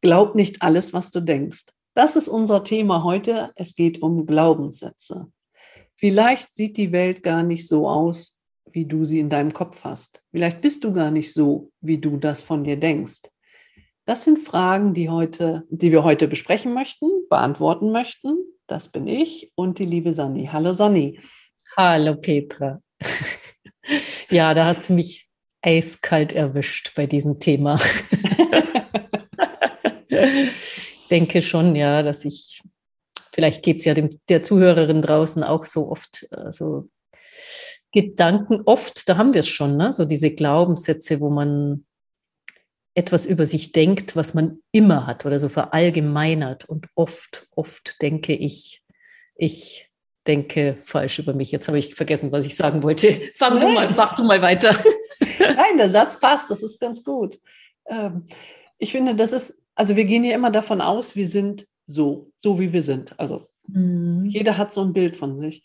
Glaub nicht alles, was du denkst. Das ist unser Thema heute. Es geht um Glaubenssätze. Vielleicht sieht die Welt gar nicht so aus, wie du sie in deinem Kopf hast. Vielleicht bist du gar nicht so, wie du das von dir denkst. Das sind Fragen, die, heute, die wir heute besprechen möchten, beantworten möchten. Das bin ich und die liebe Sani. Hallo Sani. Hallo Petra. ja, da hast du mich eiskalt erwischt bei diesem Thema. ich denke schon, ja, dass ich, vielleicht geht es ja dem, der Zuhörerin draußen auch so oft, also Gedanken, oft, da haben wir es schon, ne? so diese Glaubenssätze, wo man etwas über sich denkt, was man immer hat oder so verallgemeinert. Und oft, oft denke ich, ich denke falsch über mich. Jetzt habe ich vergessen, was ich sagen wollte. Fang du mal, mach du mal weiter. Nein, der Satz passt, das ist ganz gut. Ähm, ich finde, das ist, also wir gehen ja immer davon aus, wir sind so, so wie wir sind. Also mhm. jeder hat so ein Bild von sich.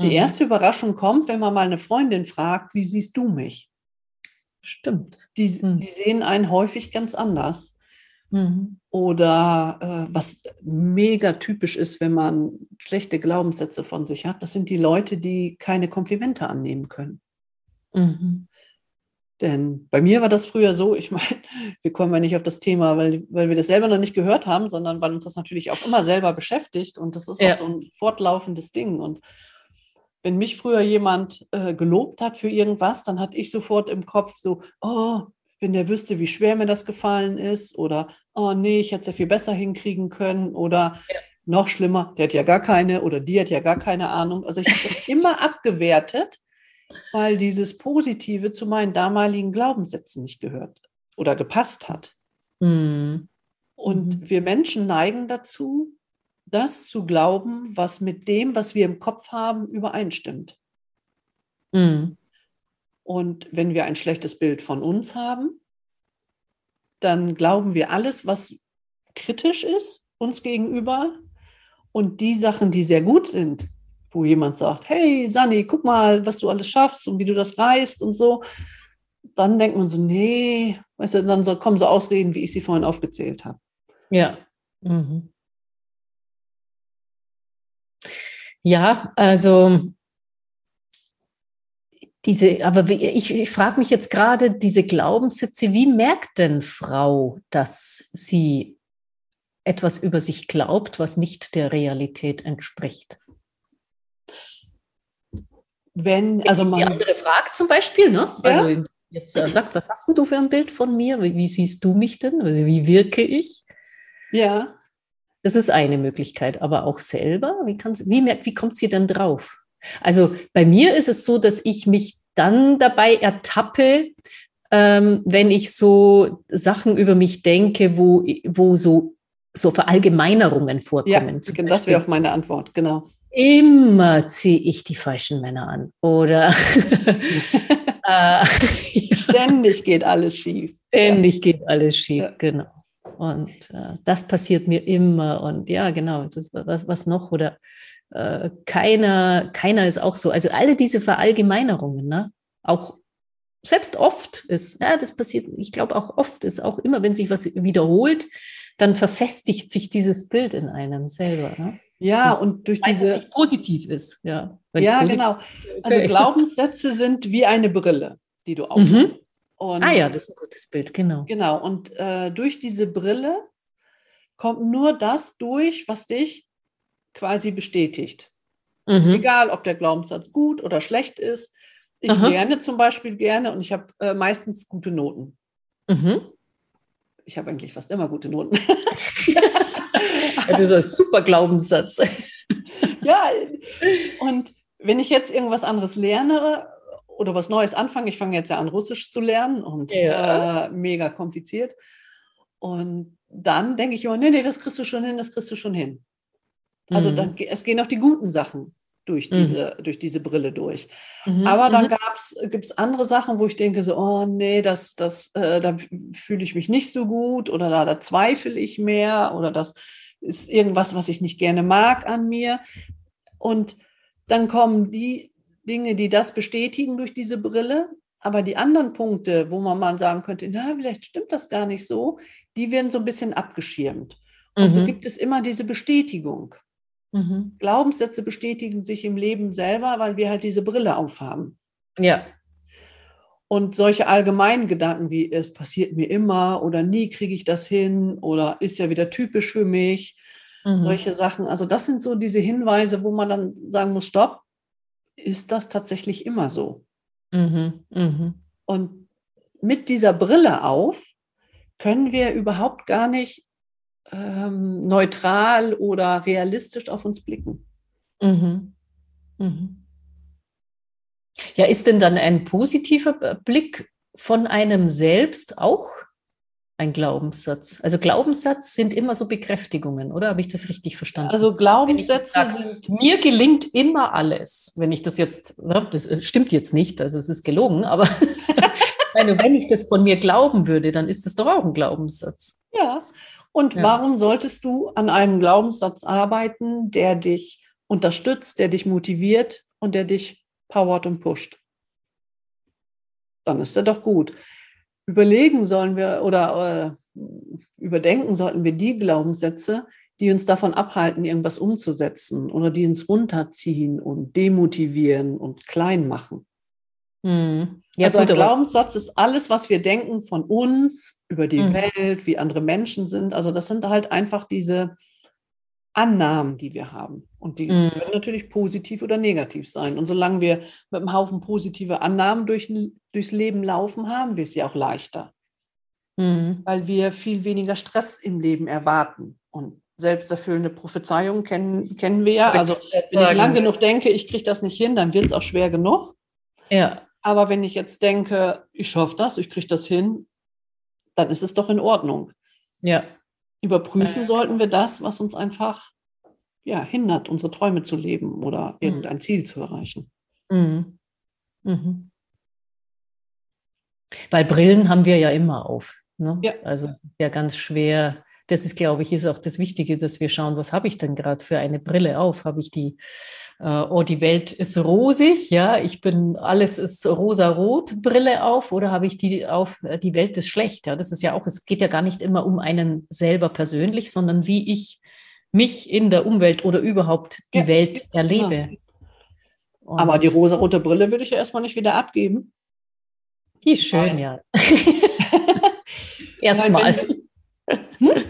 Die mhm. erste Überraschung kommt, wenn man mal eine Freundin fragt, wie siehst du mich? Stimmt. Die, mhm. die sehen einen häufig ganz anders. Mhm. Oder äh, was mega typisch ist, wenn man schlechte Glaubenssätze von sich hat, das sind die Leute, die keine Komplimente annehmen können. Mhm. Denn bei mir war das früher so, ich meine, wir kommen ja nicht auf das Thema, weil, weil wir das selber noch nicht gehört haben, sondern weil uns das natürlich auch immer selber beschäftigt und das ist ja. auch so ein fortlaufendes Ding. Und wenn mich früher jemand äh, gelobt hat für irgendwas, dann hatte ich sofort im Kopf so, oh, wenn der wüsste, wie schwer mir das gefallen ist, oder oh nee, ich hätte es ja viel besser hinkriegen können, oder ja. noch schlimmer, der hat ja gar keine, oder die hat ja gar keine Ahnung. Also ich habe das immer abgewertet, weil dieses Positive zu meinen damaligen Glaubenssätzen nicht gehört oder gepasst hat. Mhm. Und wir Menschen neigen dazu, das zu glauben, was mit dem, was wir im Kopf haben, übereinstimmt. Mhm. Und wenn wir ein schlechtes Bild von uns haben, dann glauben wir alles, was kritisch ist, uns gegenüber. Und die Sachen, die sehr gut sind, wo jemand sagt, hey Sani, guck mal, was du alles schaffst und wie du das reißt und so, dann denkt man so, nee, weißt du, dann kommen so Ausreden, wie ich sie vorhin aufgezählt habe. Ja. Mhm. Ja, also diese, aber ich, ich frage mich jetzt gerade, diese Glaubenssätze, wie merkt denn Frau, dass sie etwas über sich glaubt, was nicht der Realität entspricht? Wenn, also man. Die andere fragt zum Beispiel, ne? Ja? Also jetzt äh, sagt, was hast du für ein Bild von mir? Wie, wie siehst du mich denn? Also wie wirke ich? Ja. Das ist eine Möglichkeit, aber auch selber, wie, wie, wie kommt sie denn drauf? Also bei mir ist es so, dass ich mich dann dabei ertappe, ähm, wenn ich so Sachen über mich denke, wo, wo so, so Verallgemeinerungen vorkommen. Ja, das wäre auch meine Antwort, genau. Immer ziehe ich die falschen Männer an. Oder äh, ständig geht alles schief. Ständig geht alles schief, ja. genau. Und äh, das passiert mir immer. Und ja, genau, was, was noch? Oder äh, keiner, keiner ist auch so. Also alle diese Verallgemeinerungen, ne? auch selbst oft ist, ja, das passiert, ich glaube auch oft ist, auch immer, wenn sich was wiederholt, dann verfestigt sich dieses Bild in einem selber. Ne? Ja, und durch Weiß, diese. Nicht positiv ist, ja. Ja, genau. Also Glaubenssätze sind wie eine Brille, die du aufhast. Mhm. Und, ah ja, das ist ein gutes Bild, genau. Genau, und äh, durch diese Brille kommt nur das durch, was dich quasi bestätigt. Mhm. Egal, ob der Glaubenssatz gut oder schlecht ist. Ich Aha. lerne zum Beispiel gerne und ich habe äh, meistens gute Noten. Mhm. Ich habe eigentlich fast immer gute Noten. das ist ein super Glaubenssatz. ja, und wenn ich jetzt irgendwas anderes lerne oder was Neues anfange. Ich fange jetzt ja an, Russisch zu lernen und ja. äh, mega kompliziert. Und dann denke ich, oh, nee, nee, das kriegst du schon hin, das kriegst du schon hin. Also mhm. dann, es gehen auch die guten Sachen durch mhm. diese, mhm. durch diese Brille durch. Mhm. Aber dann mhm. gibt es andere Sachen, wo ich denke, so, oh nee, das, das, äh, da fühle ich mich nicht so gut oder da, da zweifle ich mehr oder das ist irgendwas, was ich nicht gerne mag an mir. Und dann kommen die Dinge, die das bestätigen durch diese Brille. Aber die anderen Punkte, wo man mal sagen könnte, na, vielleicht stimmt das gar nicht so, die werden so ein bisschen abgeschirmt. Und mhm. so gibt es immer diese Bestätigung. Mhm. Glaubenssätze bestätigen sich im Leben selber, weil wir halt diese Brille aufhaben. Ja. Und solche allgemeinen Gedanken wie es passiert mir immer oder nie kriege ich das hin oder ist ja wieder typisch für mich, mhm. solche Sachen. Also das sind so diese Hinweise, wo man dann sagen muss, stopp, ist das tatsächlich immer so? Mhm. Mhm. Und mit dieser Brille auf können wir überhaupt gar nicht ähm, neutral oder realistisch auf uns blicken. Mhm. Mhm. Ja, ist denn dann ein positiver Blick von einem selbst auch ein Glaubenssatz? Also Glaubenssatz sind immer so Bekräftigungen, oder habe ich das richtig verstanden? Also Glaubenssätze sag, sind. Mir gelingt immer alles. Wenn ich das jetzt, ne, das äh, stimmt jetzt nicht, also es ist gelogen, aber wenn ich das von mir glauben würde, dann ist das doch auch ein Glaubenssatz. Ja, und ja. warum solltest du an einem Glaubenssatz arbeiten, der dich unterstützt, der dich motiviert und der dich powert und pusht? Dann ist er doch gut. Überlegen sollen wir oder äh, überdenken sollten wir die Glaubenssätze, die uns davon abhalten, irgendwas umzusetzen oder die uns runterziehen und demotivieren und klein machen. Hm. Ja, also gut, ein Glaubenssatz ist alles, was wir denken von uns, über die mhm. Welt, wie andere Menschen sind. Also das sind halt einfach diese Annahmen, die wir haben. Und die mhm. können natürlich positiv oder negativ sein. Und solange wir mit einem Haufen positive Annahmen durch, durchs Leben laufen, haben wir es ja auch leichter. Mhm. Weil wir viel weniger Stress im Leben erwarten. Und selbsterfüllende Prophezeiungen kennen, kennen wir ja. Also wenn ich lang genug denke, ich kriege das nicht hin, dann wird es auch schwer genug. Ja. Aber wenn ich jetzt denke, ich schaffe das, ich kriege das hin, dann ist es doch in Ordnung. Ja. Überprüfen äh. sollten wir das, was uns einfach ja, hindert, unsere Träume zu leben oder mhm. irgendein. Ziel zu erreichen. Mhm. Mhm. Weil Brillen haben wir ja immer auf. Ne? Ja. Also es ist ja ganz schwer. Das ist, glaube ich, ist auch das Wichtige, dass wir schauen, was habe ich denn gerade für eine Brille auf? Habe ich die äh, oh, die Welt ist rosig, ja, ich bin, alles ist rosa-rot, Brille auf, oder habe ich die auf, äh, die Welt ist schlecht, ja, das ist ja auch, es geht ja gar nicht immer um einen selber persönlich, sondern wie ich mich in der Umwelt oder überhaupt die ja, Welt erlebe. Genau. Aber die rosa-rote Brille würde ich ja erstmal nicht wieder abgeben. Die ist schön, ja. Erstmal. Hm?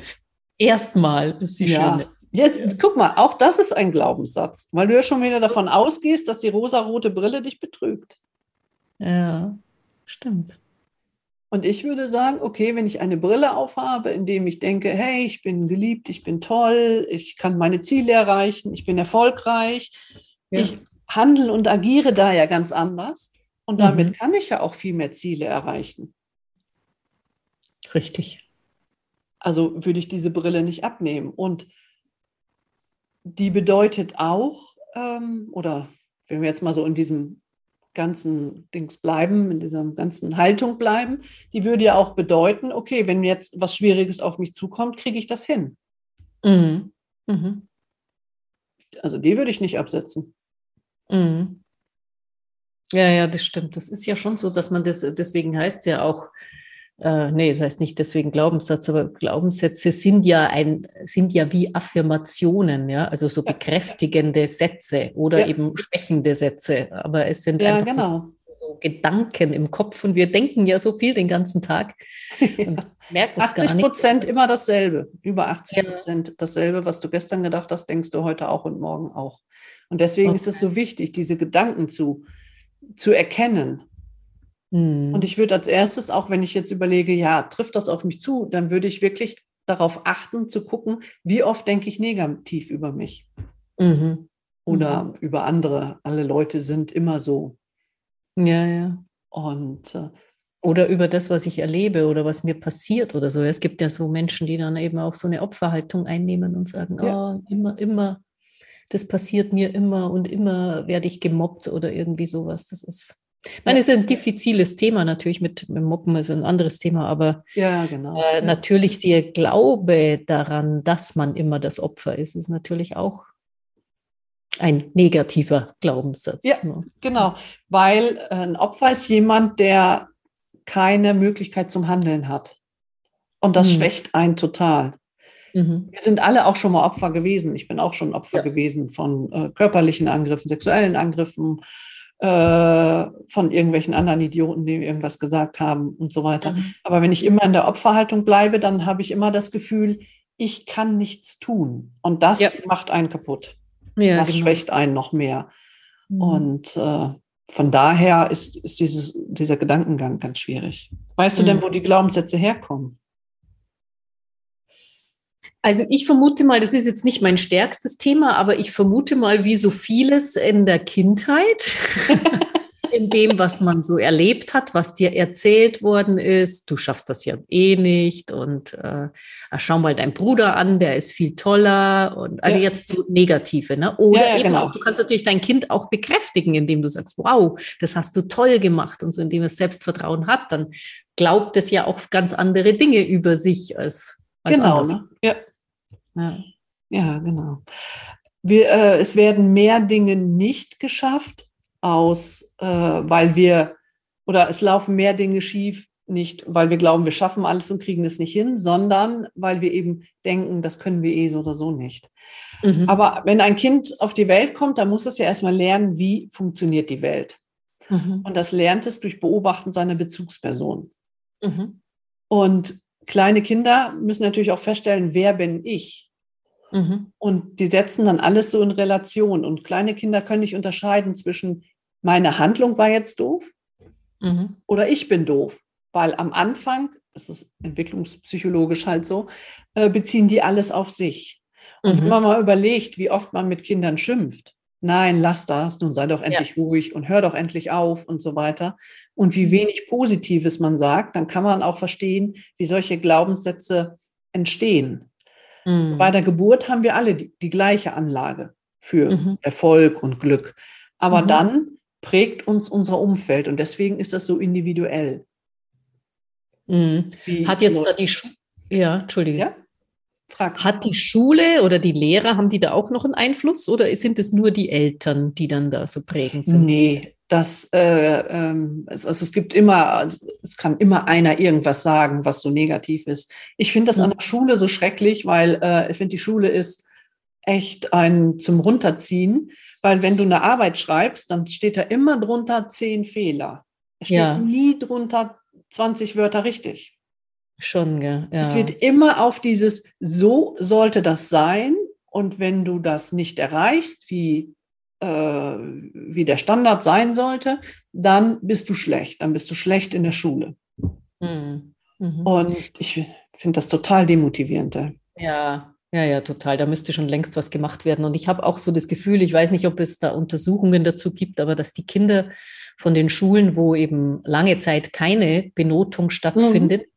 Erstmal ist sie ja. schön. Jetzt guck mal, auch das ist ein Glaubenssatz, weil du ja schon wieder davon ausgehst, dass die rosarote Brille dich betrügt. Ja, stimmt. Und ich würde sagen, okay, wenn ich eine Brille aufhabe, indem ich denke, hey, ich bin geliebt, ich bin toll, ich kann meine Ziele erreichen, ich bin erfolgreich, ja. ich handle und agiere da ja ganz anders. Und damit mhm. kann ich ja auch viel mehr Ziele erreichen. Richtig. Also würde ich diese Brille nicht abnehmen. Und die bedeutet auch, ähm, oder wenn wir jetzt mal so in diesem ganzen Dings bleiben, in dieser ganzen Haltung bleiben, die würde ja auch bedeuten, okay, wenn jetzt was Schwieriges auf mich zukommt, kriege ich das hin. Mhm. Mhm. Also die würde ich nicht absetzen. Mhm. Ja, ja, das stimmt. Das ist ja schon so, dass man das, deswegen heißt es ja auch, äh, nee, das heißt nicht deswegen Glaubenssatz, aber Glaubenssätze sind ja ein, sind ja wie Affirmationen, ja, also so bekräftigende Sätze oder ja. eben schwächende Sätze. Aber es sind ja, einfach genau. so, so, Gedanken im Kopf und wir denken ja so viel den ganzen Tag und merken es gar nicht. 80 Prozent immer dasselbe, über 80 Prozent ja. dasselbe, was du gestern gedacht hast, denkst du heute auch und morgen auch. Und deswegen okay. ist es so wichtig, diese Gedanken zu, zu erkennen Mhm. Und ich würde als erstes, auch wenn ich jetzt überlege, ja, trifft das auf mich zu, dann würde ich wirklich darauf achten, zu gucken, wie oft denke ich negativ über mich mhm. oder mhm. über andere. Alle Leute sind immer so. Ja, ja. Und äh, oder über das, was ich erlebe oder was mir passiert oder so. Es gibt ja so Menschen, die dann eben auch so eine Opferhaltung einnehmen und sagen, ja. oh, immer, immer, das passiert mir immer und immer werde ich gemobbt oder irgendwie sowas. Das ist ich meine, es ist ein diffiziles Thema natürlich mit, mit Moppen, ist ein anderes Thema, aber ja, genau. äh, natürlich der Glaube daran, dass man immer das Opfer ist, ist natürlich auch ein negativer Glaubenssatz. Ja, genau, weil äh, ein Opfer ist jemand, der keine Möglichkeit zum Handeln hat. Und das mhm. schwächt einen total. Mhm. Wir sind alle auch schon mal Opfer gewesen. Ich bin auch schon Opfer ja. gewesen von äh, körperlichen Angriffen, sexuellen Angriffen, äh, von irgendwelchen anderen Idioten, die irgendwas gesagt haben und so weiter. Mhm. Aber wenn ich immer in der Opferhaltung bleibe, dann habe ich immer das Gefühl, ich kann nichts tun. Und das ja. macht einen kaputt. Ja, das genau. schwächt einen noch mehr. Mhm. Und äh, von daher ist, ist dieses, dieser Gedankengang ganz schwierig. Weißt mhm. du denn, mhm. wo die Glaubenssätze herkommen? Also ich vermute mal, das ist jetzt nicht mein stärkstes Thema, aber ich vermute mal, wie so vieles in der Kindheit, in dem, was man so erlebt hat, was dir erzählt worden ist, du schaffst das ja eh nicht und äh, schau mal deinen Bruder an, der ist viel toller und also ja. jetzt so negative, ne? Oder ja, ja, eben genau. auch, du kannst natürlich dein Kind auch bekräftigen, indem du sagst, wow, das hast du toll gemacht und so, indem es Selbstvertrauen hat, dann glaubt es ja auch ganz andere Dinge über sich als als genau, ne? ja. Ja, ja genau. Wir, äh, es werden mehr Dinge nicht geschafft, aus, äh, weil wir, oder es laufen mehr Dinge schief, nicht weil wir glauben, wir schaffen alles und kriegen es nicht hin, sondern weil wir eben denken, das können wir eh so oder so nicht. Mhm. Aber wenn ein Kind auf die Welt kommt, dann muss es ja erstmal lernen, wie funktioniert die Welt. Mhm. Und das lernt es durch Beobachten seiner Bezugsperson. Mhm. Und kleine Kinder müssen natürlich auch feststellen, wer bin ich? Mhm. Und die setzen dann alles so in Relation. Und kleine Kinder können nicht unterscheiden zwischen, meine Handlung war jetzt doof mhm. oder ich bin doof. Weil am Anfang, das ist entwicklungspsychologisch halt so, äh, beziehen die alles auf sich. Und mhm. wenn man mal überlegt, wie oft man mit Kindern schimpft, nein, lass das, nun sei doch endlich ja. ruhig und hör doch endlich auf und so weiter. Und wie mhm. wenig Positives man sagt, dann kann man auch verstehen, wie solche Glaubenssätze entstehen. Mhm. Bei der Geburt haben wir alle die, die gleiche Anlage für mhm. Erfolg und Glück. Aber mhm. dann prägt uns unser Umfeld und deswegen ist das so individuell. Mhm. Hat jetzt da die Schule. Ja, Entschuldige. Ja? Frag. Hat die Schule oder die Lehrer, haben die da auch noch einen Einfluss oder sind es nur die Eltern, die dann da so prägend sind? Nee, das, äh, ähm, es, also es gibt immer, es kann immer einer irgendwas sagen, was so negativ ist. Ich finde das mhm. an der Schule so schrecklich, weil äh, ich finde, die Schule ist echt ein zum Runterziehen, weil wenn du eine Arbeit schreibst, dann steht da immer drunter zehn Fehler. Es steht ja. nie drunter 20 Wörter richtig. Schon, ja. Es wird immer auf dieses, so sollte das sein. Und wenn du das nicht erreichst, wie, wie der Standard sein sollte, dann bist du schlecht. Dann bist du schlecht in der Schule. Mhm. Mhm. Und ich finde das total demotivierend. Ja, ja, ja, total. Da müsste schon längst was gemacht werden. Und ich habe auch so das Gefühl, ich weiß nicht, ob es da Untersuchungen dazu gibt, aber dass die Kinder von den Schulen, wo eben lange Zeit keine Benotung stattfindet, mhm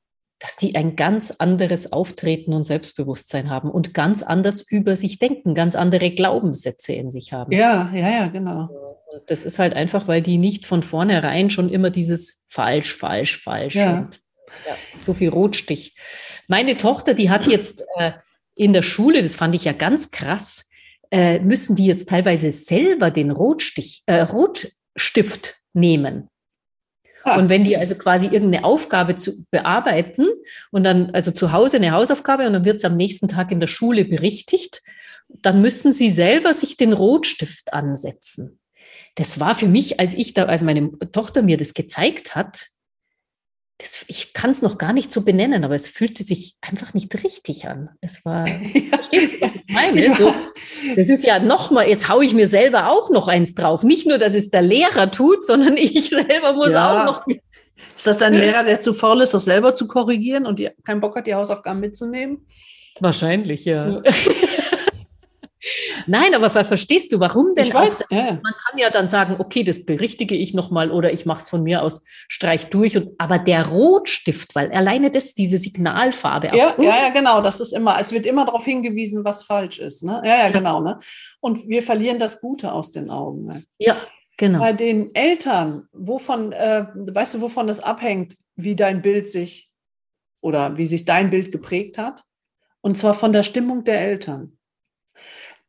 dass die ein ganz anderes Auftreten und Selbstbewusstsein haben und ganz anders über sich denken, ganz andere Glaubenssätze in sich haben. Ja, ja, ja, genau. Und das ist halt einfach, weil die nicht von vornherein schon immer dieses falsch, falsch, falsch ja. und ja, so viel Rotstich. Meine Tochter, die hat jetzt äh, in der Schule, das fand ich ja ganz krass, äh, müssen die jetzt teilweise selber den Rotstich, äh, Rotstift nehmen. Ah. Und wenn die also quasi irgendeine Aufgabe zu bearbeiten und dann also zu Hause eine Hausaufgabe und dann wird es am nächsten Tag in der Schule berichtigt, dann müssen sie selber sich den Rotstift ansetzen. Das war für mich, als ich da, als meine Tochter mir das gezeigt hat, das, ich kann es noch gar nicht so benennen, aber es fühlte sich einfach nicht richtig an. Es war, ja. verstehst du, was ich meine? Ja. So, das ist ja nochmal, jetzt haue ich mir selber auch noch eins drauf. Nicht nur, dass es der Lehrer tut, sondern ich selber muss ja. auch noch. Ist das dein Lehrer, der zu faul ist, das selber zu korrigieren und die, keinen Bock hat, die Hausaufgaben mitzunehmen? Wahrscheinlich, ja. Nein, aber verstehst du, warum denn? Ich weiß, ja. Man kann ja dann sagen, okay, das berichtige ich nochmal oder ich mache es von mir aus, streich durch. Und, aber der Rotstift, weil alleine das, diese Signalfarbe. Ja, ja, ja, genau. Das ist immer, es wird immer darauf hingewiesen, was falsch ist. Ne? Ja, ja, genau. Ne? Und wir verlieren das Gute aus den Augen. Ne? Ja, genau. Bei den Eltern, wovon, äh, weißt du, wovon das abhängt, wie dein Bild sich oder wie sich dein Bild geprägt hat? Und zwar von der Stimmung der Eltern.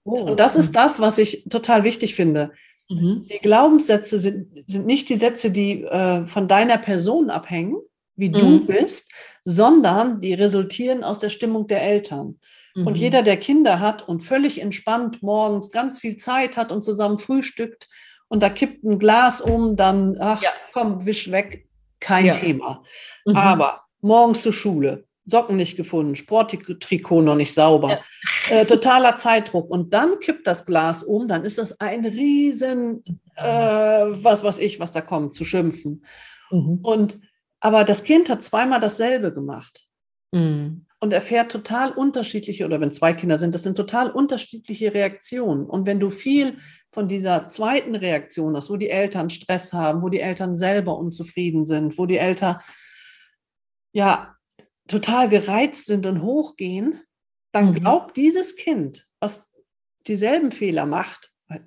Oh. Und das ist das, was ich total wichtig finde. Mhm. Die Glaubenssätze sind, sind nicht die Sätze, die äh, von deiner Person abhängen, wie du mhm. bist, sondern die resultieren aus der Stimmung der Eltern. Mhm. Und jeder, der Kinder hat und völlig entspannt morgens ganz viel Zeit hat und zusammen frühstückt und da kippt ein Glas um, dann, ach ja. komm, wisch weg, kein ja. Thema. Mhm. Aber morgens zur Schule, Socken nicht gefunden, Sporttrikot noch nicht sauber, ja. äh, totaler Zeitdruck. Und dann kippt das Glas um, dann ist das ein riesen, äh, was weiß ich, was da kommt, zu schimpfen. Mhm. Und, aber das Kind hat zweimal dasselbe gemacht. Mhm. Und erfährt total unterschiedliche, oder wenn zwei Kinder sind, das sind total unterschiedliche Reaktionen. Und wenn du viel von dieser zweiten Reaktion hast, wo die Eltern Stress haben, wo die Eltern selber unzufrieden sind, wo die Eltern ja total gereizt sind und hochgehen, dann mhm. glaubt dieses Kind, was dieselben Fehler macht, weil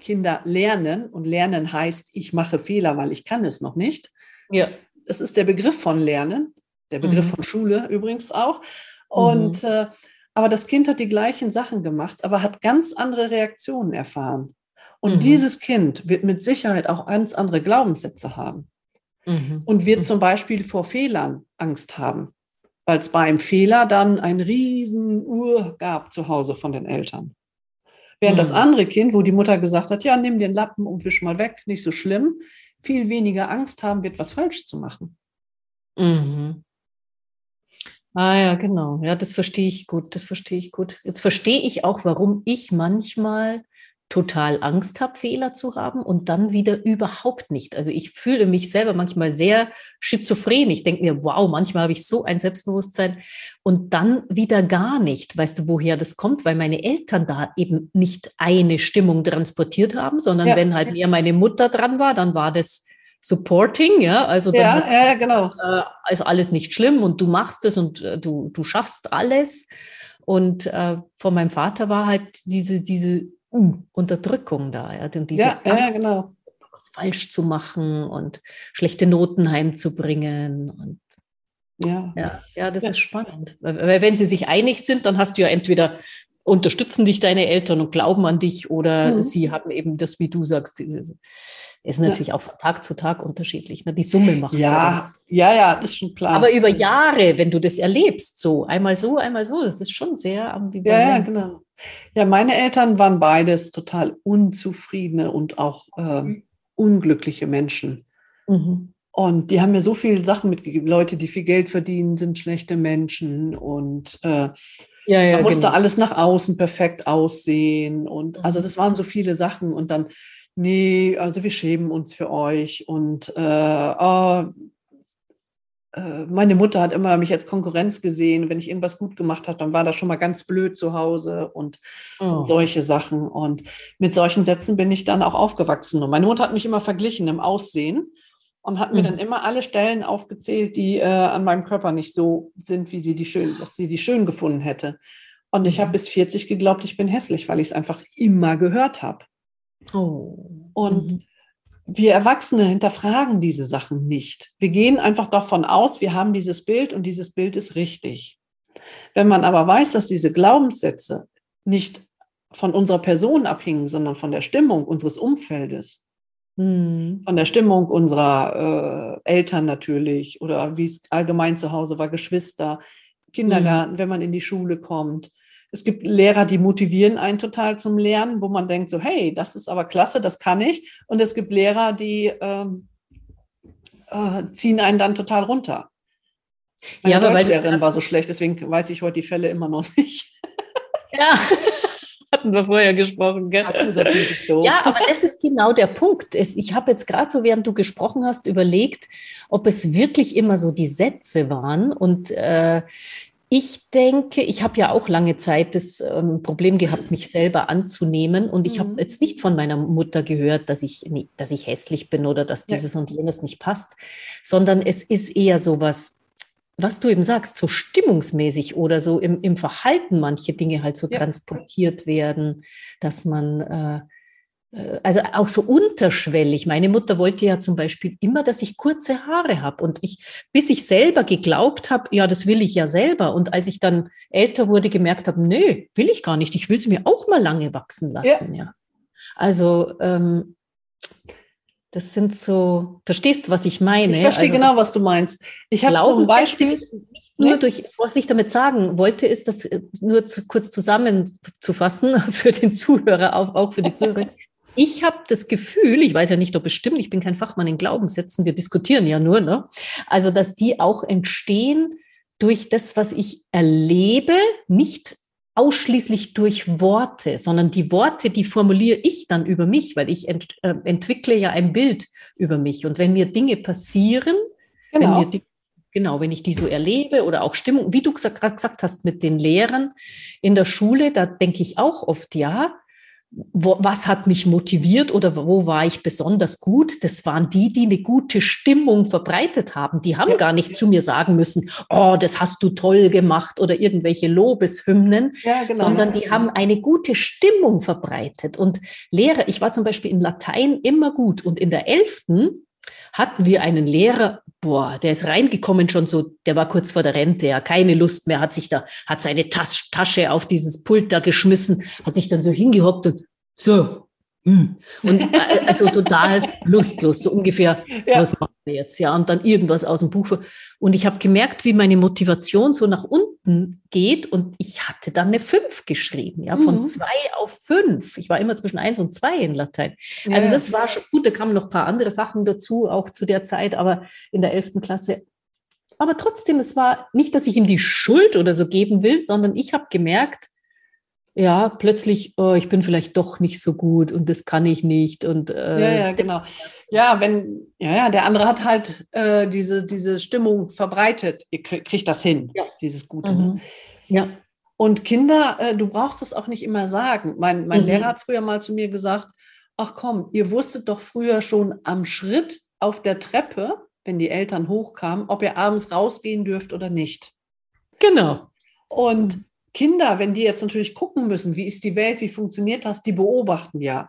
Kinder lernen und lernen heißt, ich mache Fehler, weil ich kann es noch nicht. Ja. Das ist der Begriff von Lernen, der Begriff mhm. von Schule übrigens auch. Und mhm. äh, aber das Kind hat die gleichen Sachen gemacht, aber hat ganz andere Reaktionen erfahren. Und mhm. dieses Kind wird mit Sicherheit auch ganz andere Glaubenssätze haben. Mhm. Und wird mhm. zum Beispiel vor Fehlern Angst haben weil es beim Fehler dann ein riesen Uhr gab zu Hause von den Eltern. Während mhm. das andere Kind, wo die Mutter gesagt hat, ja, nimm den Lappen und wisch mal weg, nicht so schlimm, viel weniger Angst haben wird, was falsch zu machen. Mhm. Ah ja, genau. Ja, das verstehe ich gut. Das verstehe ich gut. Jetzt verstehe ich auch, warum ich manchmal total Angst habe, Fehler zu haben und dann wieder überhaupt nicht. Also ich fühle mich selber manchmal sehr schizophren. Ich denke mir, wow, manchmal habe ich so ein Selbstbewusstsein und dann wieder gar nicht. Weißt du, woher das kommt? Weil meine Eltern da eben nicht eine Stimmung transportiert haben, sondern ja. wenn halt mehr meine Mutter dran war, dann war das supporting, ja, also dann ja, ja, genau. Äh, also alles nicht schlimm und du machst es und äh, du, du schaffst alles. Und äh, von meinem Vater war halt diese, diese Unterdrückung da. Ja, denn diese ja, Angst, ja, genau. was falsch zu machen und schlechte Noten heimzubringen. Und ja, ja, ja das ja. ist spannend. Weil wenn sie sich einig sind, dann hast du ja entweder unterstützen dich deine Eltern und glauben an dich oder mhm. sie haben eben das, wie du sagst, dieses ist natürlich ja. auch von Tag zu Tag unterschiedlich. Ne? Die Summe macht ja, ja, ja, das ist schon klar. Aber über Jahre, wenn du das erlebst, so einmal so, einmal so, das ist schon sehr ambivalent. Ja, ja, genau. Ja, meine Eltern waren beides total unzufriedene und auch äh, mhm. unglückliche Menschen. Mhm. Und die haben mir so viele Sachen mitgegeben. Leute, die viel Geld verdienen, sind schlechte Menschen und äh, ja, ja, man musste genau. alles nach außen perfekt aussehen. Und also mhm. das waren so viele Sachen. Und dann nee, also wir schämen uns für euch und äh, oh, äh, meine Mutter hat immer mich als Konkurrenz gesehen. Wenn ich irgendwas gut gemacht habe, dann war das schon mal ganz blöd zu Hause und, oh. und, solche Sachen. Und mit solchen Sätzen bin ich dann auch aufgewachsen. Und meine Mutter hat mich immer verglichen im Aussehen und hat mir mhm. dann immer alle Stellen aufgezählt, die äh, an meinem Körper nicht so sind, wie sie die schön, was sie die schön gefunden hätte. Und ich habe mhm. bis 40 geglaubt, ich bin hässlich, weil ich es einfach immer gehört habe. Oh. Und mhm. wir Erwachsene hinterfragen diese Sachen nicht. Wir gehen einfach davon aus, wir haben dieses Bild und dieses Bild ist richtig. Wenn man aber weiß, dass diese Glaubenssätze nicht von unserer Person abhingen, sondern von der Stimmung unseres Umfeldes, mhm. von der Stimmung unserer äh, Eltern natürlich oder wie es allgemein zu Hause war, Geschwister, Kindergarten, mhm. wenn man in die Schule kommt, es gibt Lehrer, die motivieren einen total zum Lernen, wo man denkt so, hey, das ist aber klasse, das kann ich. Und es gibt Lehrer, die ähm, äh, ziehen einen dann total runter. Meine ja, aber Deutschlehrerin war so schlecht, deswegen weiß ich heute die Fälle immer noch nicht. Ja, hatten wir vorher gesprochen, gell? Ja, aber das ist genau der Punkt. Ich habe jetzt gerade so, während du gesprochen hast, überlegt, ob es wirklich immer so die Sätze waren. Und äh, ich denke, ich habe ja auch lange Zeit das ähm, Problem gehabt, mich selber anzunehmen. Und ich mhm. habe jetzt nicht von meiner Mutter gehört, dass ich, dass ich hässlich bin oder dass dieses ja. und jenes nicht passt, sondern es ist eher so was, was du eben sagst, so stimmungsmäßig oder so im, im Verhalten manche Dinge halt so ja. transportiert werden, dass man äh, äh, also auch so unterschwellig. Meine Mutter wollte ja zum Beispiel immer, dass ich kurze Haare habe. Und ich, bis ich selber geglaubt habe, ja, das will ich ja selber. Und als ich dann älter wurde, gemerkt habe, nö, will ich gar nicht. Ich will sie mir auch mal lange wachsen lassen. Ja. ja. Also ähm, das sind so, verstehst du, was ich meine? Ich verstehe also, genau, was du meinst. Ich habe zum Beispiel nicht nur durch, was ich damit sagen wollte, ist das äh, nur zu, kurz zusammenzufassen für den Zuhörer, auch, auch für die Zuhörer. Ich habe das Gefühl, ich weiß ja nicht, ob es stimmt, ich bin kein Fachmann in Glaubenssätzen, wir diskutieren ja nur, ne? Also, dass die auch entstehen durch das, was ich erlebe, nicht ausschließlich durch Worte, sondern die Worte, die formuliere ich dann über mich, weil ich ent, äh, entwickle ja ein Bild über mich. Und wenn mir Dinge passieren, genau. wenn mir genau, wenn ich die so erlebe oder auch Stimmung, wie du gerade gesagt hast mit den Lehrern in der Schule, da denke ich auch oft, ja, wo, was hat mich motiviert oder wo war ich besonders gut? Das waren die, die eine gute Stimmung verbreitet haben. Die haben ja. gar nicht zu mir sagen müssen, oh, das hast du toll gemacht oder irgendwelche Lobeshymnen, ja, genau. sondern die haben eine gute Stimmung verbreitet. Und Lehrer, ich war zum Beispiel in Latein immer gut und in der Elften hatten wir einen Lehrer, boah, der ist reingekommen schon so, der war kurz vor der Rente, ja, keine Lust mehr, hat sich da, hat seine Tas Tasche auf dieses Pult da geschmissen, hat sich dann so hingehockt und so. Und äh, also total lustlos, so ungefähr, ja. was machen wir jetzt, ja, und dann irgendwas aus dem Buch. Und ich habe gemerkt, wie meine Motivation so nach unten geht und ich hatte dann eine 5 geschrieben, ja, von mhm. zwei auf fünf. Ich war immer zwischen eins und zwei in Latein. Ja. Also das war schon gut, da kamen noch ein paar andere Sachen dazu, auch zu der Zeit, aber in der 11. Klasse. Aber trotzdem, es war nicht, dass ich ihm die Schuld oder so geben will, sondern ich habe gemerkt, ja, plötzlich, oh, ich bin vielleicht doch nicht so gut und das kann ich nicht. Und, äh, ja, ja, genau. Ja, wenn, ja, ja, der andere hat halt äh, diese, diese Stimmung verbreitet. Ihr kriegt das hin, ja. dieses Gute. Ne? Mhm. Ja. Und Kinder, äh, du brauchst das auch nicht immer sagen. Mein, mein mhm. Lehrer hat früher mal zu mir gesagt, ach komm, ihr wusstet doch früher schon am Schritt auf der Treppe, wenn die Eltern hochkamen, ob ihr abends rausgehen dürft oder nicht. Genau. Und Kinder, wenn die jetzt natürlich gucken müssen, wie ist die Welt, wie funktioniert das, die beobachten ja.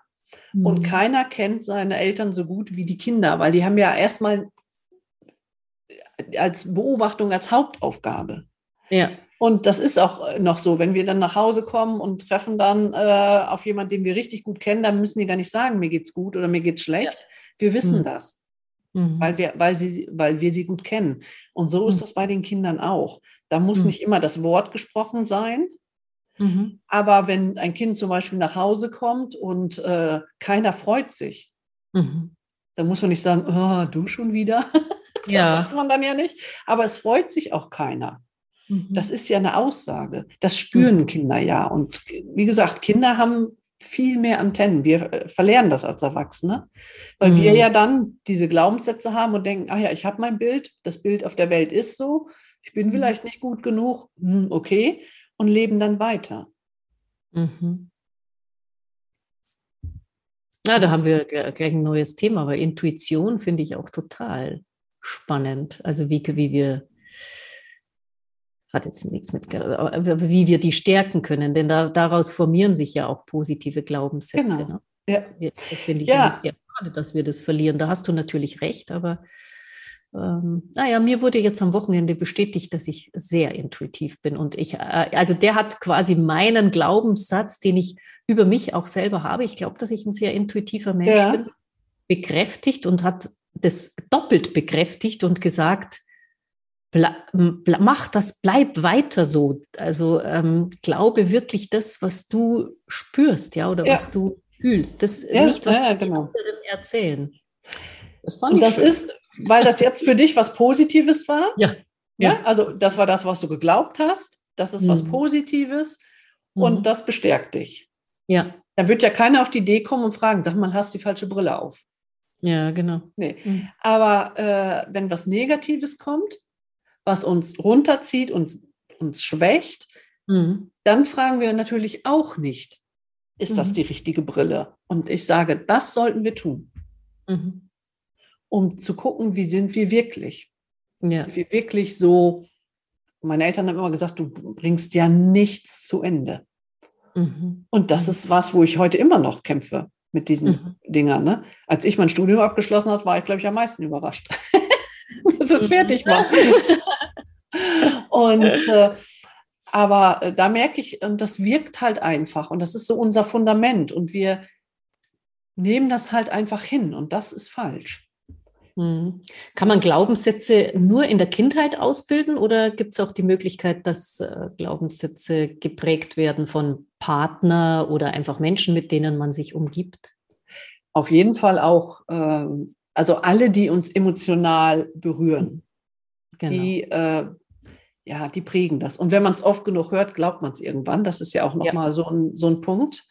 Mhm. Und keiner kennt seine Eltern so gut wie die Kinder, weil die haben ja erstmal als Beobachtung, als Hauptaufgabe. Ja. Und das ist auch noch so, wenn wir dann nach Hause kommen und treffen dann äh, auf jemanden, den wir richtig gut kennen, dann müssen die gar nicht sagen, mir geht's gut oder mir geht's schlecht. Ja. Wir wissen mhm. das, mhm. Weil, wir, weil, sie, weil wir sie gut kennen. Und so ist mhm. das bei den Kindern auch. Da muss mhm. nicht immer das Wort gesprochen sein. Mhm. Aber wenn ein Kind zum Beispiel nach Hause kommt und äh, keiner freut sich, mhm. dann muss man nicht sagen, oh, du schon wieder. das ja. sagt man dann ja nicht. Aber es freut sich auch keiner. Mhm. Das ist ja eine Aussage. Das spüren. Kinder ja. Und wie gesagt, Kinder haben viel mehr Antennen. Wir äh, verlernen das als Erwachsene, weil mhm. wir ja dann diese Glaubenssätze haben und denken, ah ja, ich habe mein Bild, das Bild auf der Welt ist so ich bin mhm. vielleicht nicht gut genug, hm, okay, und leben dann weiter. Mhm. Ja, da haben wir gleich ein neues Thema, aber Intuition finde ich auch total spannend. Also wie, wie wir, hat jetzt nichts mit, wie wir die stärken können, denn da, daraus formieren sich ja auch positive Glaubenssätze. Genau. Ne? Ja. Das finde ich ja. sehr schade, dass wir das verlieren. Da hast du natürlich recht, aber ähm, naja, mir wurde jetzt am Wochenende bestätigt, dass ich sehr intuitiv bin. Und ich, äh, also der hat quasi meinen Glaubenssatz, den ich über mich auch selber habe. Ich glaube, dass ich ein sehr intuitiver Mensch ja. bin, bekräftigt und hat das doppelt bekräftigt und gesagt, mach das, bleib weiter so. Also ähm, glaube wirklich das, was du spürst, ja, oder ja. was du fühlst. Das ja, nicht, was ja, genau. die anderen erzählen. Das fand und ich das schön. ist weil das jetzt für dich was Positives war. Ja. Ja, also das war das, was du geglaubt hast. Das ist mhm. was Positives und mhm. das bestärkt dich. Ja. Dann wird ja keiner auf die Idee kommen und fragen, sag mal, hast du die falsche Brille auf? Ja, genau. Nee. Mhm. Aber äh, wenn was Negatives kommt, was uns runterzieht und uns schwächt, mhm. dann fragen wir natürlich auch nicht, ist das mhm. die richtige Brille? Und ich sage, das sollten wir tun. Mhm um zu gucken, wie sind wir wirklich. Ja. Sind wir wirklich so, meine Eltern haben immer gesagt, du bringst ja nichts zu Ende. Mhm. Und das ist was, wo ich heute immer noch kämpfe. mit diesen mhm. Dingern. Ne? Als ich mein Studium abgeschlossen habe, war ich, glaube ich, am meisten überrascht, dass es fertig war. und äh, aber äh, da merke ich, und das wirkt halt einfach und das ist so unser Fundament und wir nehmen das halt einfach hin und das ist falsch. Hm. Kann man Glaubenssätze nur in der Kindheit ausbilden oder gibt es auch die Möglichkeit, dass äh, Glaubenssätze geprägt werden von Partner oder einfach Menschen, mit denen man sich umgibt? Auf jeden Fall auch, ähm, also alle, die uns emotional berühren, genau. die, äh, ja, die prägen das. Und wenn man es oft genug hört, glaubt man es irgendwann. Das ist ja auch nochmal ja. so, ein, so ein Punkt.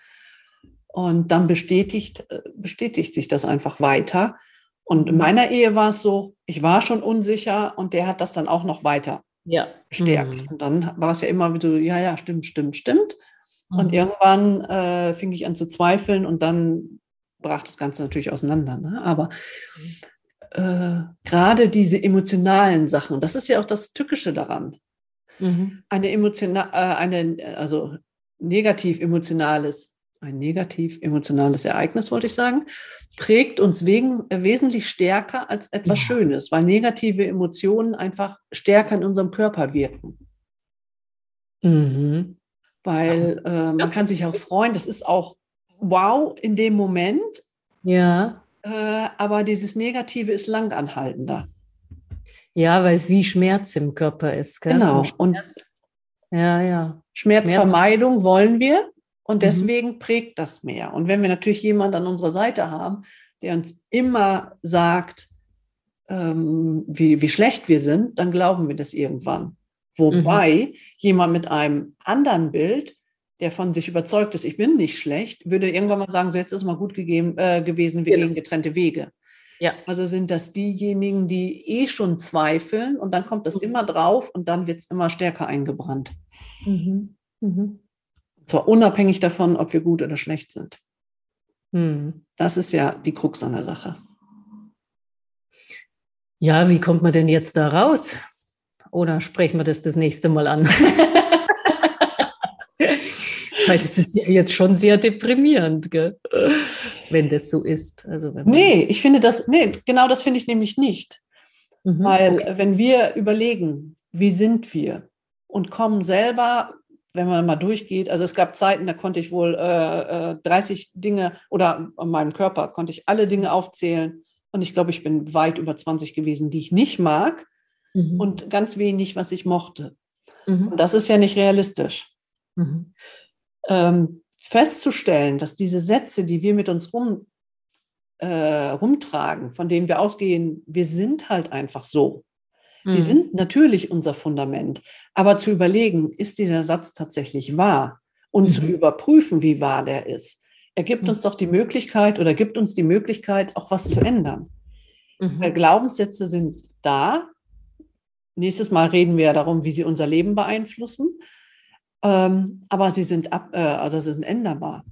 Und dann bestätigt, äh, bestätigt sich das einfach weiter. Und in meiner Ehe war es so, ich war schon unsicher und der hat das dann auch noch weiter ja. gestärkt. Mhm. Und dann war es ja immer wieder so, ja, ja, stimmt, stimmt, stimmt. Mhm. Und irgendwann äh, fing ich an zu zweifeln und dann brach das Ganze natürlich auseinander. Ne? Aber äh, gerade diese emotionalen Sachen, das ist ja auch das Tückische daran. Mhm. Eine emotional, äh, eine, also negativ emotionales ein negativ emotionales Ereignis, wollte ich sagen, prägt uns wegen, äh, wesentlich stärker als etwas ja. Schönes, weil negative Emotionen einfach stärker in unserem Körper wirken. Mhm. Weil äh, man kann sich auch freuen, das ist auch wow in dem Moment. Ja. Äh, aber dieses Negative ist langanhaltender. Ja, weil es wie Schmerz im Körper ist. Gell? Genau. Und ja, ja. Schmerzvermeidung Schmerz. wollen wir. Und mhm. deswegen mhm. prägt das mehr. Und wenn wir natürlich jemanden an unserer Seite haben, der uns immer sagt, ähm, wie, wie schlecht wir sind, dann glauben wir das irgendwann. Wobei mhm. jemand mit einem anderen Bild, der von sich überzeugt ist, ich bin nicht schlecht, würde irgendwann mal sagen, so jetzt ist mal gut gegeben, äh, gewesen, wir genau. gehen getrennte Wege. Ja. Also sind das diejenigen, die eh schon zweifeln und dann kommt das mhm. immer drauf und dann wird es immer stärker eingebrannt. Mhm. Mhm. Zwar unabhängig davon, ob wir gut oder schlecht sind. Hm. Das ist ja die Krux an der Sache. Ja, wie kommt man denn jetzt da raus? Oder sprechen wir das das nächste Mal an? Weil das ist ja jetzt schon sehr deprimierend, gell? Wenn das so ist. Also nee, ich finde das, nee, genau das finde ich nämlich nicht. Mhm, Weil okay. wenn wir überlegen, wie sind wir und kommen selber wenn man mal durchgeht, also es gab Zeiten, da konnte ich wohl äh, 30 äh, Dinge oder an meinem Körper konnte ich alle Dinge aufzählen. Und ich glaube, ich bin weit über 20 gewesen, die ich nicht mag mhm. und ganz wenig, was ich mochte. Mhm. Und das ist ja nicht realistisch. Mhm. Ähm, festzustellen, dass diese Sätze, die wir mit uns rum, äh, rumtragen, von denen wir ausgehen, wir sind halt einfach so. Die mhm. sind natürlich unser Fundament. Aber zu überlegen, ist dieser Satz tatsächlich wahr? Und mhm. zu überprüfen, wie wahr der ist, ergibt uns doch die Möglichkeit oder gibt uns die Möglichkeit, auch was zu ändern. Mhm. Weil Glaubenssätze sind da. Nächstes Mal reden wir darum, wie sie unser Leben beeinflussen. Ähm, aber sie sind, ab, äh, oder sind änderbar.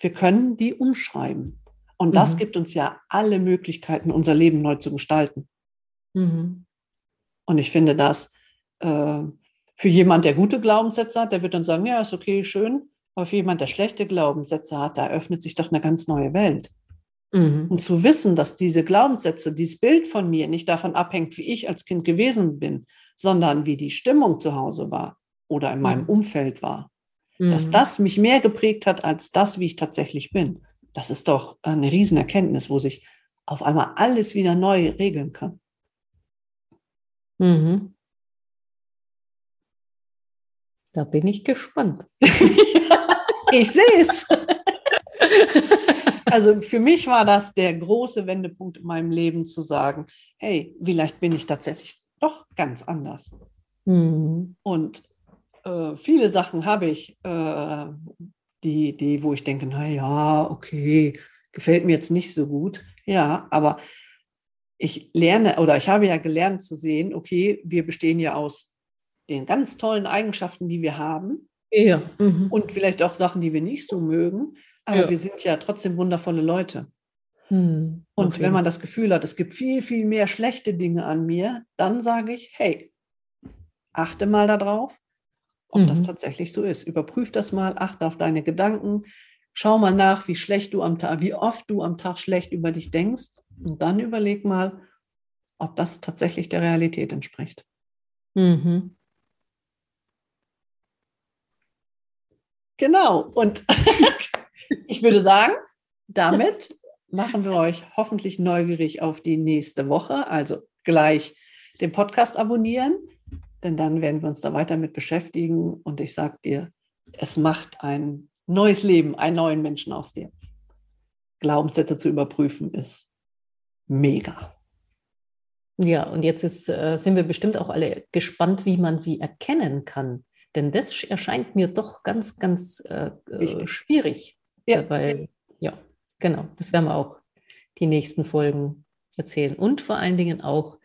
Wir können die umschreiben. Und das mhm. gibt uns ja alle Möglichkeiten, unser Leben neu zu gestalten. Mhm. Und ich finde das äh, für jemand, der gute Glaubenssätze hat, der wird dann sagen, ja, ist okay, schön. Aber für jemand, der schlechte Glaubenssätze hat, da öffnet sich doch eine ganz neue Welt. Mhm. Und zu wissen, dass diese Glaubenssätze, dieses Bild von mir nicht davon abhängt, wie ich als Kind gewesen bin, sondern wie die Stimmung zu Hause war oder in meinem mhm. Umfeld war, mhm. dass das mich mehr geprägt hat als das, wie ich tatsächlich bin. Das ist doch eine Riesenerkenntnis, wo sich auf einmal alles wieder neu regeln kann. Mhm. Da bin ich gespannt. ich sehe es. Also für mich war das der große Wendepunkt in meinem Leben zu sagen, hey, vielleicht bin ich tatsächlich doch ganz anders. Mhm. Und äh, viele Sachen habe ich, äh, die, die, wo ich denke, na ja, okay, gefällt mir jetzt nicht so gut. Ja, aber ich lerne oder ich habe ja gelernt zu sehen, okay, wir bestehen ja aus den ganz tollen Eigenschaften, die wir haben. Ja. Mhm. Und vielleicht auch Sachen, die wir nicht so mögen. Aber ja. wir sind ja trotzdem wundervolle Leute. Mhm. Und okay. wenn man das Gefühl hat, es gibt viel, viel mehr schlechte Dinge an mir, dann sage ich, hey, achte mal darauf, ob mhm. das tatsächlich so ist. Überprüf das mal, achte auf deine Gedanken, Schau mal nach, wie schlecht du am Tag, wie oft du am Tag schlecht über dich denkst und dann überleg mal, ob das tatsächlich der Realität entspricht. Mhm. Genau. Und ich würde sagen, damit machen wir euch hoffentlich neugierig auf die nächste Woche. Also gleich den Podcast abonnieren, denn dann werden wir uns da weiter mit beschäftigen. Und ich sage dir, es macht ein neues Leben, einen neuen Menschen aus dir. Glaubenssätze zu überprüfen ist mega. Ja, und jetzt ist, äh, sind wir bestimmt auch alle gespannt, wie man sie erkennen kann. Denn das erscheint mir doch ganz, ganz äh, äh schwierig. Ja. Weil, ja, genau, das werden wir auch die nächsten Folgen erzählen. Und vor allen Dingen auch,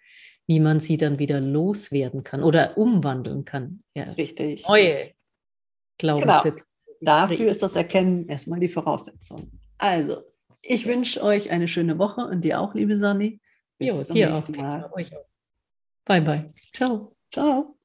wie man sie dann wieder loswerden kann oder umwandeln kann. Ja. Richtig. Neue Glaubenssätze. Genau. Dafür ist das Erkennen erstmal die Voraussetzung. Also, ich wünsche euch eine schöne Woche und dir auch, liebe Sonny. Bis jo, zum dir nächsten auch. Mal. Euch auch. Bye, bye. Ciao. Ciao.